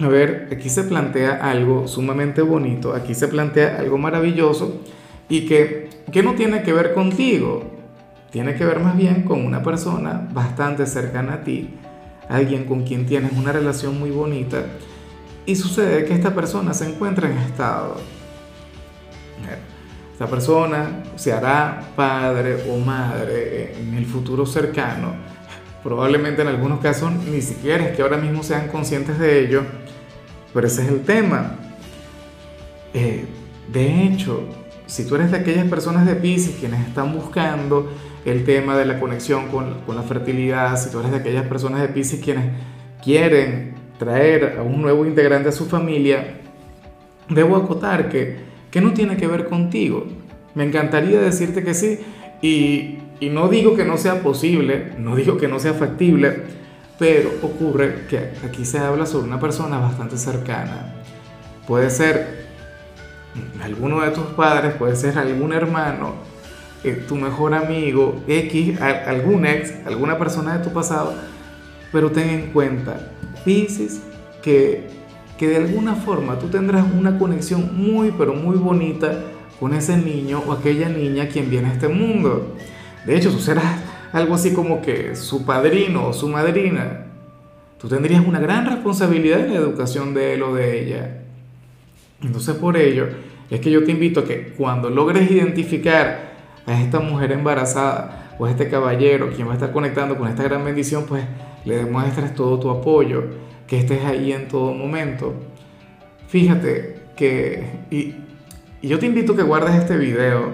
a ver, aquí se plantea algo sumamente bonito, aquí se plantea algo maravilloso y que, que no tiene que ver contigo, tiene que ver más bien con una persona bastante cercana a ti, alguien con quien tienes una relación muy bonita y sucede que esta persona se encuentra en estado. Esta persona se hará padre o madre en el futuro cercano. Probablemente en algunos casos ni siquiera es que ahora mismo sean conscientes de ello pero ese es el tema. Eh, de hecho, si tú eres de aquellas personas de Pisces quienes están buscando el tema de la conexión con, la fertilidad, si tú eres de aquellas personas de Pisces quienes quieren traer a un nuevo integrante a su familia, debo acotar que, que no tiene que ver contigo. Me encantaría decirte que sí y, y no digo que no sea posible, no digo que no sea factible, pero ocurre que aquí se habla sobre una persona bastante cercana. Puede ser alguno de tus padres, puede ser algún hermano, eh, tu mejor amigo, X, algún ex, alguna persona de tu pasado, pero ten en cuenta, Pisces, que, que de alguna forma tú tendrás una conexión muy, pero muy bonita con ese niño o aquella niña quien viene a este mundo. De hecho, tú serás algo así como que su padrino o su madrina, tú tendrías una gran responsabilidad en la educación de él o de ella. Entonces por ello es que yo te invito a que cuando logres identificar a esta mujer embarazada o a este caballero quien va a estar conectando con esta gran bendición, pues le demuestres todo tu apoyo, que estés ahí en todo momento. Fíjate que, y, y yo te invito a que guardes este video,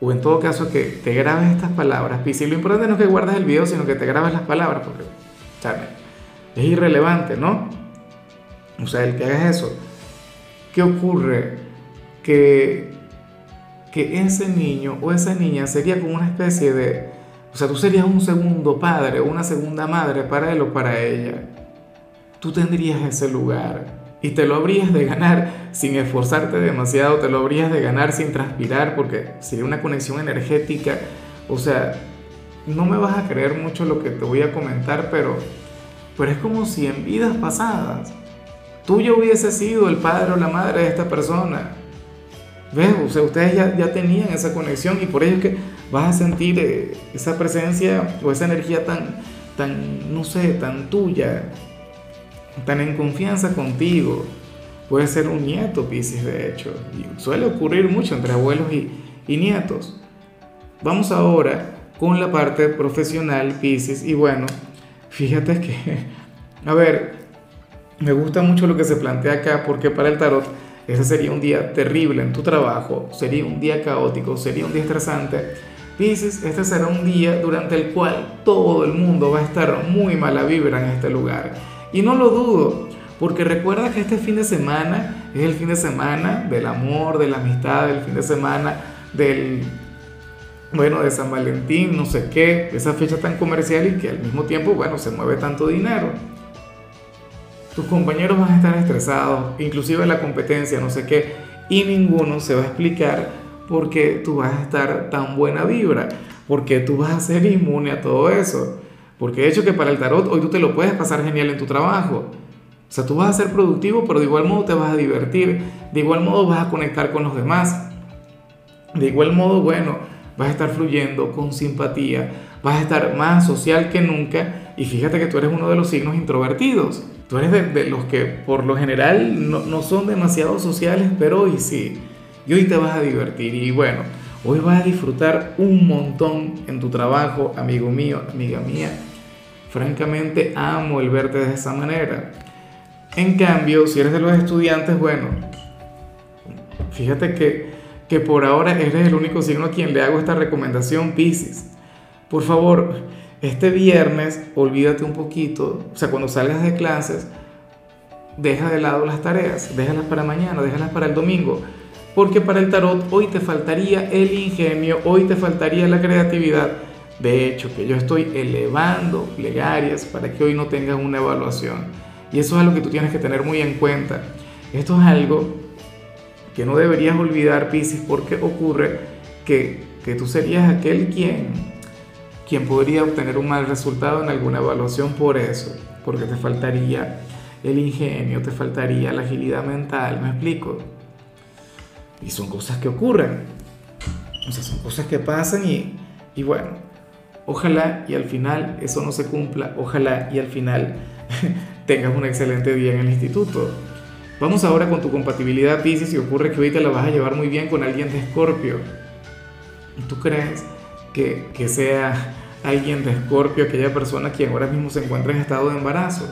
o en todo caso que te grabes estas palabras. Y lo importante no es que guardes el video, sino que te grabes las palabras, porque es irrelevante, ¿no? O sea, el que hagas eso. ¿Qué ocurre? Que, que ese niño o esa niña sería como una especie de... O sea, tú serías un segundo padre o una segunda madre para él o para ella. Tú tendrías ese lugar y te lo habrías de ganar sin esforzarte demasiado, te lo habrías de ganar sin transpirar, porque sería una conexión energética. O sea, no me vas a creer mucho lo que te voy a comentar, pero, pero es como si en vidas pasadas tú ya hubieses sido el padre o la madre de esta persona. ¿Ves? O sea, ustedes ya, ya tenían esa conexión y por ello es que vas a sentir eh, esa presencia o esa energía tan, tan, no sé, tan tuya, tan en confianza contigo. Puede ser un nieto, Pisces, de hecho. Suele ocurrir mucho entre abuelos y, y nietos. Vamos ahora con la parte profesional, Pisces. Y bueno, fíjate que, a ver, me gusta mucho lo que se plantea acá porque para el tarot ese sería un día terrible en tu trabajo, sería un día caótico, sería un día estresante. Pisces, este será un día durante el cual todo el mundo va a estar muy mala vibra en este lugar y no lo dudo, porque recuerda que este fin de semana es el fin de semana del amor, de la amistad, el fin de semana del, bueno, de San Valentín, no sé qué, esa fecha tan comercial y que al mismo tiempo, bueno, se mueve tanto dinero. Tus compañeros van a estar estresados, inclusive la competencia, no sé qué, y ninguno se va a explicar por qué tú vas a estar tan buena vibra, porque tú vas a ser inmune a todo eso. Porque de hecho que para el tarot hoy tú te lo puedes pasar genial en tu trabajo. O sea, tú vas a ser productivo, pero de igual modo te vas a divertir, de igual modo vas a conectar con los demás. De igual modo, bueno, vas a estar fluyendo con simpatía, vas a estar más social que nunca y fíjate que tú eres uno de los signos introvertidos. Tú eres de, los que por lo general no, no son demasiado sociales, pero hoy sí. Y hoy te vas a divertir y bueno, hoy vas a disfrutar un montón en tu trabajo, amigo mío, amiga mía. Francamente amo el verte de esa manera. En cambio, si eres de los estudiantes, bueno, fíjate que, que por ahora eres el único signo a quien le hago esta recomendación, Pisces. Por favor, este viernes olvídate un poquito, o sea, cuando salgas de clases, deja de lado las tareas, déjalas para mañana, déjalas para el domingo, porque para el tarot hoy te faltaría el ingenio, hoy te faltaría la creatividad. De hecho, que yo estoy elevando plegarias para que hoy no tengas una evaluación. Y eso es algo que tú tienes que tener muy en cuenta. Esto es algo que no deberías olvidar, Pisces, porque ocurre que, que tú serías aquel quien, quien podría obtener un mal resultado en alguna evaluación por eso, porque te faltaría el ingenio, te faltaría la agilidad mental, ¿me explico? Y son cosas que ocurren, o sea, son cosas que pasan y, y bueno, ojalá y al final eso no se cumpla, ojalá y al final tengas un excelente día en el instituto. Vamos ahora con tu compatibilidad Pisces y ocurre que hoy te la vas a llevar muy bien con alguien de Escorpio. ¿Tú crees que, que sea alguien de Escorpio aquella persona quien ahora mismo se encuentra en estado de embarazo?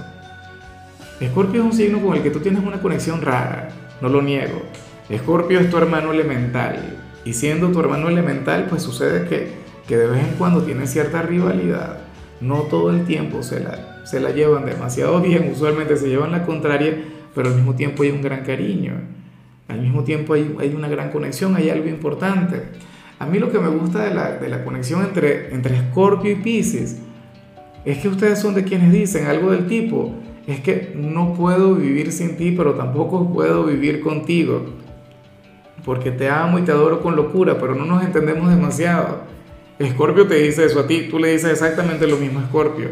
Escorpio es un signo con el que tú tienes una conexión rara, no lo niego. Escorpio es tu hermano elemental y siendo tu hermano elemental pues sucede que, que de vez en cuando tiene cierta rivalidad. No todo el tiempo se la, se la llevan demasiado bien, usualmente se llevan la contraria, pero al mismo tiempo hay un gran cariño, al mismo tiempo hay, hay una gran conexión, hay algo importante. A mí lo que me gusta de la, de la conexión entre, entre Escorpio y Pisces es que ustedes son de quienes dicen algo del tipo, es que no puedo vivir sin ti, pero tampoco puedo vivir contigo. Porque te amo y te adoro con locura, pero no nos entendemos demasiado. Escorpio te dice eso a ti, tú le dices exactamente lo mismo a Escorpio.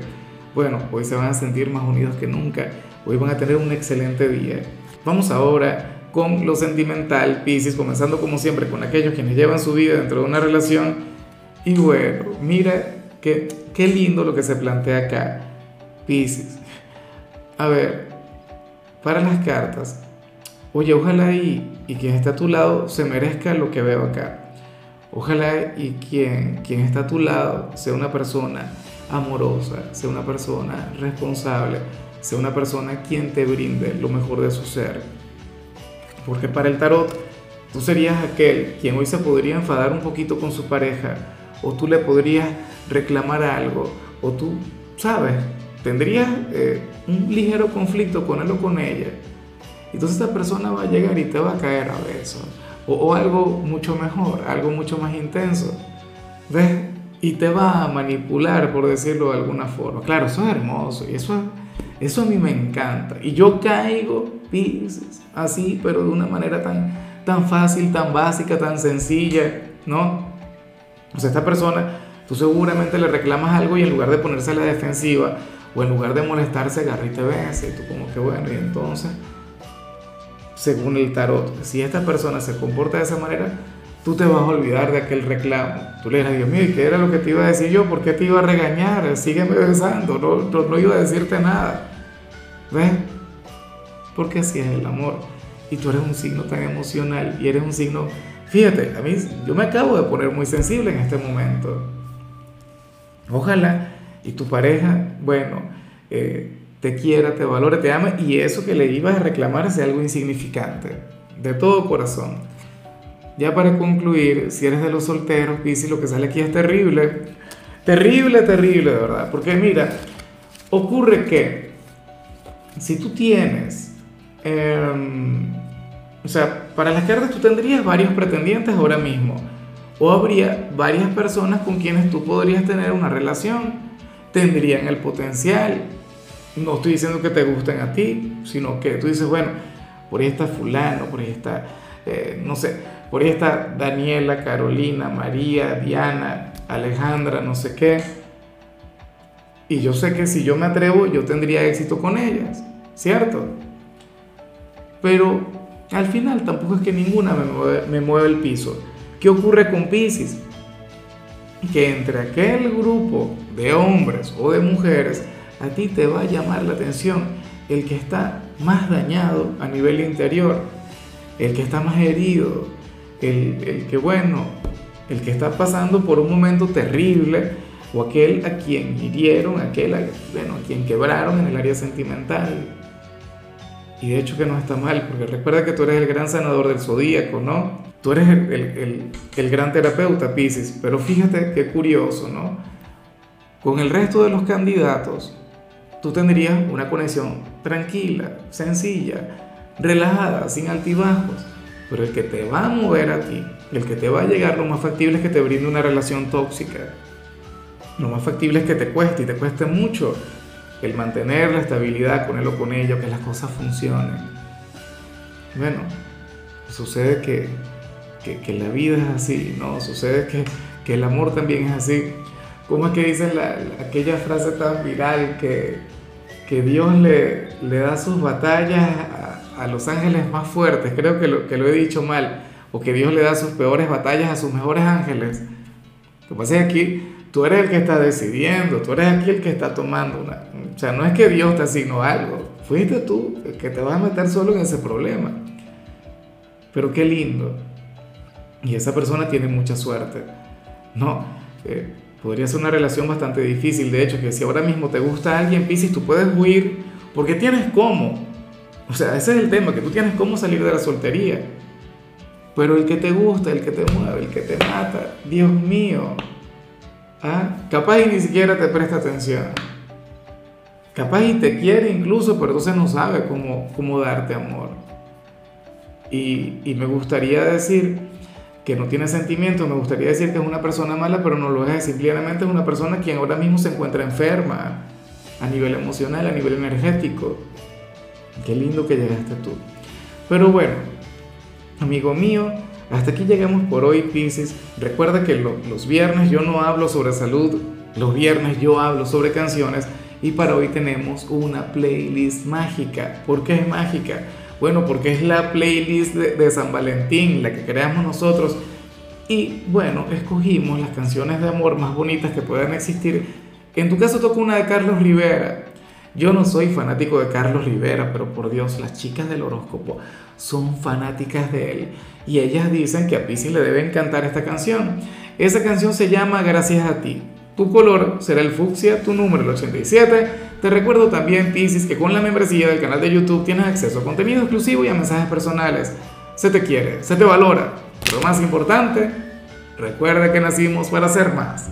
Bueno, hoy se van a sentir más unidos que nunca. Hoy van a tener un excelente día. Vamos ahora con lo sentimental, Pisces, comenzando como siempre con aquellos quienes llevan su vida dentro de una relación. Y bueno, mira qué, qué lindo lo que se plantea acá, Pisces. A ver, para las cartas, oye, ojalá y, quien está a tu lado se merezca lo que veo acá. Ojalá y quien, quien está a tu lado sea una persona amorosa, sea una persona responsable, sea una persona quien te brinde lo mejor de su ser. Porque para el tarot, tú serías aquel quien hoy se podría enfadar un poquito con su pareja, o tú le podrías reclamar algo, o tú, sabes, tendrías eh, un ligero conflicto con él o con ella. Entonces esta persona va a llegar y te va a caer a besos. O, o, algo mucho mejor, algo mucho más intenso. ¿Ves? Y te va a manipular, por decirlo de alguna forma. Claro, eso es hermoso y eso, eso a mí me encanta. Y yo caigo, así, pero de una manera tan, tan fácil, tan básica, tan sencilla, ¿no? O sea, esta persona, tú seguramente le reclamas algo y en lugar de ponerse a la defensiva, o en lugar de molestarse, agarra y te vence. Y tú como que bueno, y entonces, según el tarot, si esta persona se comporta de esa manera, tú te vas a olvidar de aquel reclamo. Tú le dirás, Dios mío, ¿y qué era lo que te iba a decir yo? ¿Por qué te iba a regañar? Sígueme besando, no, no, no iba a decirte nada. ¿Ves? Porque así es el amor. Y tú eres un signo tan emocional y eres un signo... Fíjate, a mí yo me acabo de poner muy sensible en este momento. Ojalá y tu pareja, bueno, eh, te quiera, te valore, te ama y eso que le ibas a reclamar sea algo insignificante, de todo corazón. Ya para concluir, si eres de los solteros, Piscis, lo que sale aquí es terrible, terrible, terrible, de verdad, porque mira, ocurre que si tú tienes, eh, o sea, para las cartas tú tendrías varios pretendientes ahora mismo, o habría varias personas con quienes tú podrías tener una relación tendrían el potencial. No estoy diciendo que te gusten a ti, sino que tú dices, bueno, por ahí está fulano, por ahí está, eh, no sé, por ahí está Daniela, Carolina, María, Diana, Alejandra, no sé qué. Y yo sé que si yo me atrevo, yo tendría éxito con ellas, ¿cierto? Pero al final tampoco es que ninguna me mueve, el piso. ¿Qué ocurre con Pisces? que entre aquel grupo de hombres o de mujeres, a ti te va a llamar la atención el que está más dañado a nivel interior, el que está más herido, el, el que, bueno, el que está pasando por un momento terrible, o aquel a quien hirieron, aquel a, bueno, a quien quebraron en el área sentimental. Y de hecho que no está mal, porque recuerda que tú eres el gran sanador del zodíaco, ¿no? Tú eres el, el, el, gran terapeuta, Pisces, pero fíjate qué curioso, ¿no? Con el resto de los candidatos, tú tendrías una conexión tranquila, sencilla, relajada, sin altibajos. Pero el que te va a mover a ti, el que te va a llegar, lo más factible es que te brinde una relación tóxica. Lo más factible es que te cueste y te cueste mucho el mantener la estabilidad con él o con ella, que las cosas funcionen. Bueno, sucede que, que, la vida es así, ¿no? Sucede que, que, el amor también es así. ¿Cómo es que dicen la, aquella frase tan viral que, que Dios le, le da sus batallas a, a, los ángeles más fuertes? Creo que lo, que lo he dicho mal. O que Dios le da sus peores batallas a sus mejores ángeles. Lo que pasa aquí tú eres el que está decidiendo, tú eres aquí el que está tomando una... O sea, no es que Dios te asignó algo, fuiste tú el que te vas a meter solo en ese problema. Pero qué lindo. Y esa persona tiene mucha suerte. No, eh, podría ser una relación bastante difícil. De hecho, que si ahora mismo te gusta alguien, Pisces, tú puedes huir porque tienes cómo. O sea, ese es el tema, que tú tienes cómo salir de la soltería. Pero el que te gusta, el que te mueve, el que te mata, Dios mío, ¿ah? capaz y ni siquiera te presta atención. Capaz y te quiere incluso, pero entonces no sabe cómo, cómo darte amor. Y, y me gustaría decir que no tiene sentimientos, me gustaría decir que es una persona mala, pero no lo es. Simplemente es una persona quien ahora mismo se encuentra enferma a nivel emocional, a nivel energético. Qué lindo que llegaste tú. Pero bueno, amigo mío, hasta aquí llegamos por hoy, Pisces. Recuerda que los viernes yo no hablo sobre salud, los viernes yo hablo sobre canciones y para hoy tenemos una playlist mágica. ¿Por qué es mágica? Bueno, porque es la playlist de, San Valentín, la que creamos nosotros. Y bueno, escogimos las canciones de amor más bonitas que puedan existir. En tu caso tocó una de Carlos Rivera. Yo no soy fanático de Carlos Rivera, pero por Dios, las chicas del horóscopo son fanáticas de él. Y ellas dicen que a Pisces le debe encantar esta canción. Esa canción se llama Gracias a ti. Tu color será el fucsia, tu número el 87. Te recuerdo también, Pisces, que con la membresía del canal de YouTube tienes acceso a contenido exclusivo y a mensajes personales. Se te quiere, se te valora. Lo más importante, recuerda que nacimos para ser más.